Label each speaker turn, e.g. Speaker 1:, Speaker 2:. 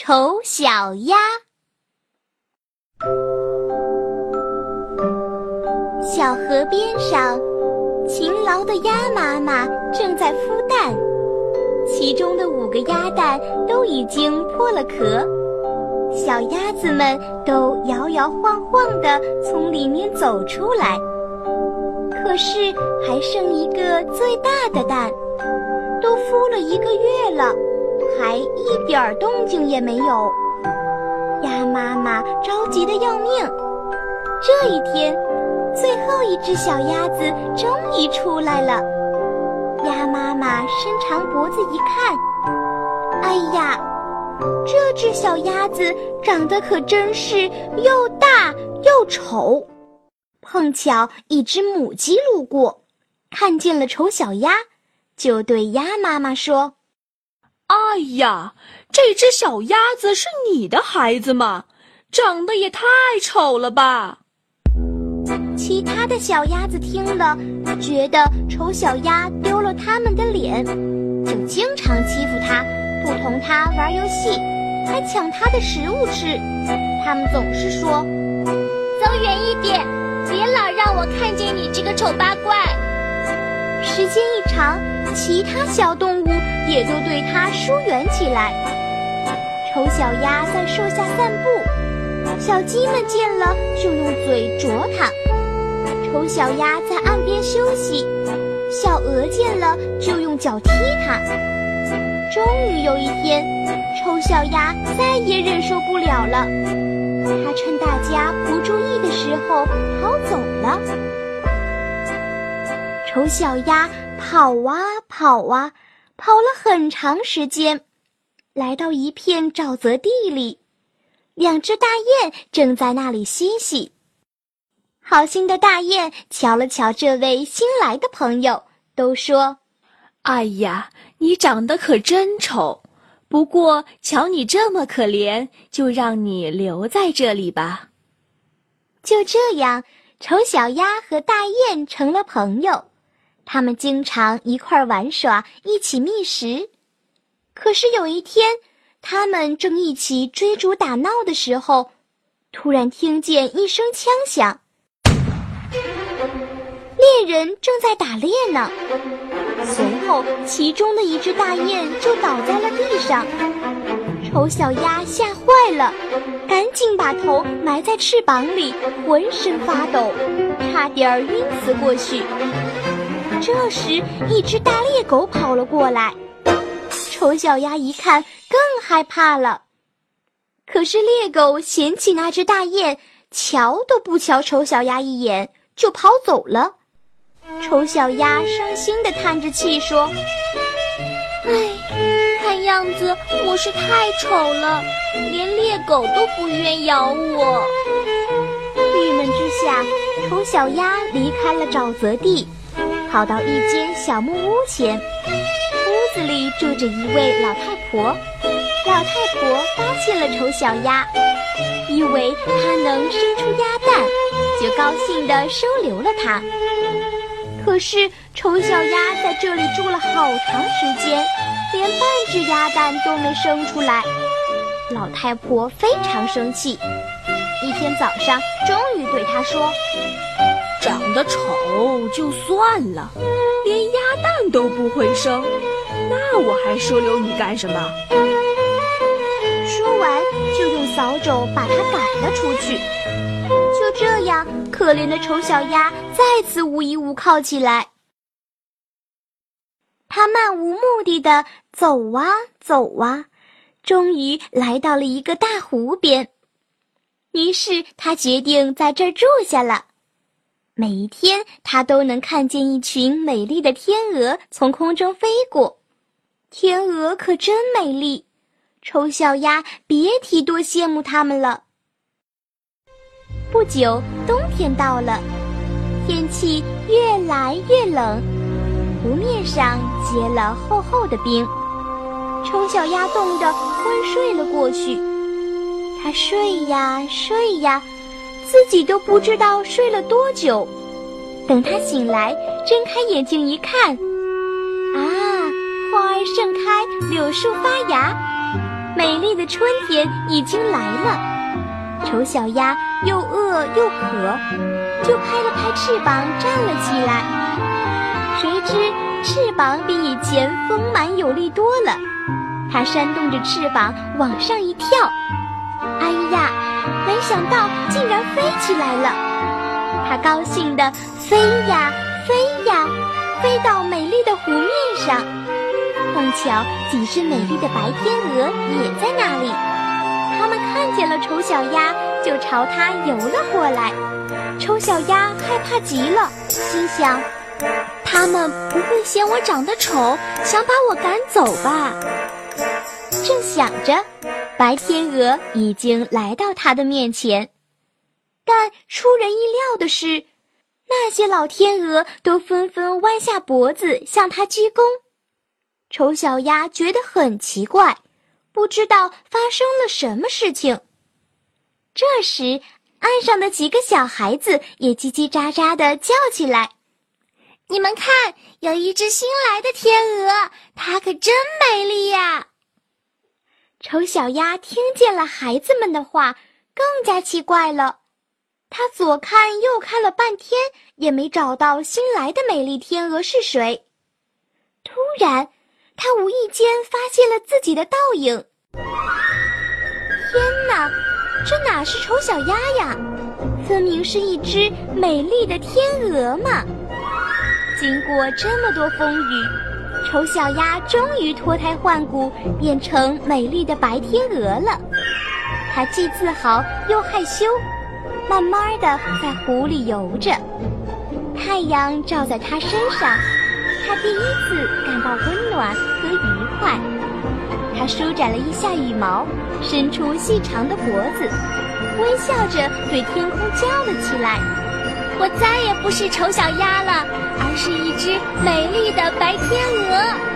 Speaker 1: 丑小鸭。小河边上，勤劳的鸭妈妈正在孵蛋，其中的五个鸭蛋都已经破了壳，小鸭子们都摇摇晃晃地从里面走出来。可是还剩一个最大的蛋，都孵了一个月了。还一点动静也没有，鸭妈妈着急的要命。这一天，最后一只小鸭子终于出来了。鸭妈妈伸长脖子一看，哎呀，这只小鸭子长得可真是又大又丑。碰巧一只母鸡路过，看见了丑小鸭，就对鸭妈妈说。
Speaker 2: 哎呀，这只小鸭子是你的孩子吗？长得也太丑了吧！
Speaker 1: 其他的小鸭子听了，觉得丑小鸭丢了他们的脸，就经常欺负它，不同它玩游戏，还抢它的食物吃。他们总是说：“
Speaker 3: 走远一点，别老让我看见你这个丑八怪。”
Speaker 1: 时间一长，其他小动物。也就对它疏远起来。丑小鸭在树下散步，小鸡们见了就用嘴啄它。丑小鸭在岸边休息，小鹅见了就用脚踢它。终于有一天，丑小鸭再也忍受不了了，它趁大家不注意的时候逃走了。丑小鸭跑啊跑啊。跑了很长时间，来到一片沼泽地里，两只大雁正在那里嬉戏。好心的大雁瞧了瞧这位新来的朋友，都说：“
Speaker 2: 哎呀，你长得可真丑！不过瞧你这么可怜，就让你留在这里吧。”
Speaker 1: 就这样，丑小鸭和大雁成了朋友。他们经常一块玩耍，一起觅食。可是有一天，他们正一起追逐打闹的时候，突然听见一声枪响，猎人正在打猎呢。随后，其中的一只大雁就倒在了地上。丑小鸭吓坏了，赶紧把头埋在翅膀里，浑身发抖，差点晕死过去。这时，一只大猎狗跑了过来，丑小鸭一看更害怕了。可是猎狗嫌弃那只大雁，瞧都不瞧丑小鸭一眼，就跑走了。丑小鸭伤心地叹着气说：“
Speaker 3: 唉，看样子我是太丑了，连猎狗都不愿咬我。”
Speaker 1: 郁闷之下，丑小鸭离开了沼泽地。跑到一间小木屋前，屋子里住着一位老太婆。老太婆发现了丑小鸭，以为它能生出鸭蛋，就高兴地收留了它。可是丑小鸭在这里住了好长时间，连半只鸭蛋都没生出来。老太婆非常生气，一天早上终于对它说。
Speaker 2: 长得丑就算了，连鸭蛋都不会生，那我还收留你干什么？
Speaker 1: 说完，就用扫帚把它赶了出去。就这样，可怜的丑小鸭再次无依无靠起来。它漫无目的的走啊走啊，终于来到了一个大湖边。于是，它决定在这儿住下了。每一天，他都能看见一群美丽的天鹅从空中飞过，天鹅可真美丽。丑小鸭别提多羡慕它们了。不久，冬天到了，天气越来越冷，湖面上结了厚厚的冰，丑小鸭冻得昏睡了过去。它睡呀睡呀。自己都不知道睡了多久，等他醒来，睁开眼睛一看，啊，花儿盛开，柳树发芽，美丽的春天已经来了。丑小鸭又饿又渴，就拍了拍翅膀站了起来。谁知翅膀比以前丰满有力多了，它扇动着翅膀往上一跳，哎呀，没想到竟然飞起来了！它高兴地飞呀飞呀，飞到美丽的湖面上。碰巧几只美丽的白天鹅也在那里。它们看见了丑小鸭，就朝它游了过来。丑小鸭害怕极了，心想：
Speaker 2: 它们不会嫌我长得丑，想把我赶走吧？
Speaker 1: 正想着，白天鹅已经来到它的面前。但出人意料的是，那些老天鹅都纷纷弯下脖子向它鞠躬。丑小鸭觉得很奇怪。不知道发生了什么事情。这时，岸上的几个小孩子也叽叽喳喳的叫起来：“
Speaker 3: 你们看，有一只新来的天鹅，它可真美丽呀！”
Speaker 1: 丑小鸭听见了孩子们的话，更加奇怪了。它左看右看了半天，也没找到新来的美丽天鹅是谁。突然，他无意间发现了自己的倒影。天哪，这哪是丑小鸭呀？分明是一只美丽的天鹅嘛！经过这么多风雨，丑小鸭终于脱胎换骨，变成美丽的白天鹅了。它既自豪又害羞，慢慢的在湖里游着。太阳照在它身上，它第一次感到温暖和愉快。它舒展了一下羽毛，伸出细长的脖子，微笑着对天空叫了起来：“
Speaker 3: 我再也不是丑小鸭了，而是一只美丽的白天鹅。”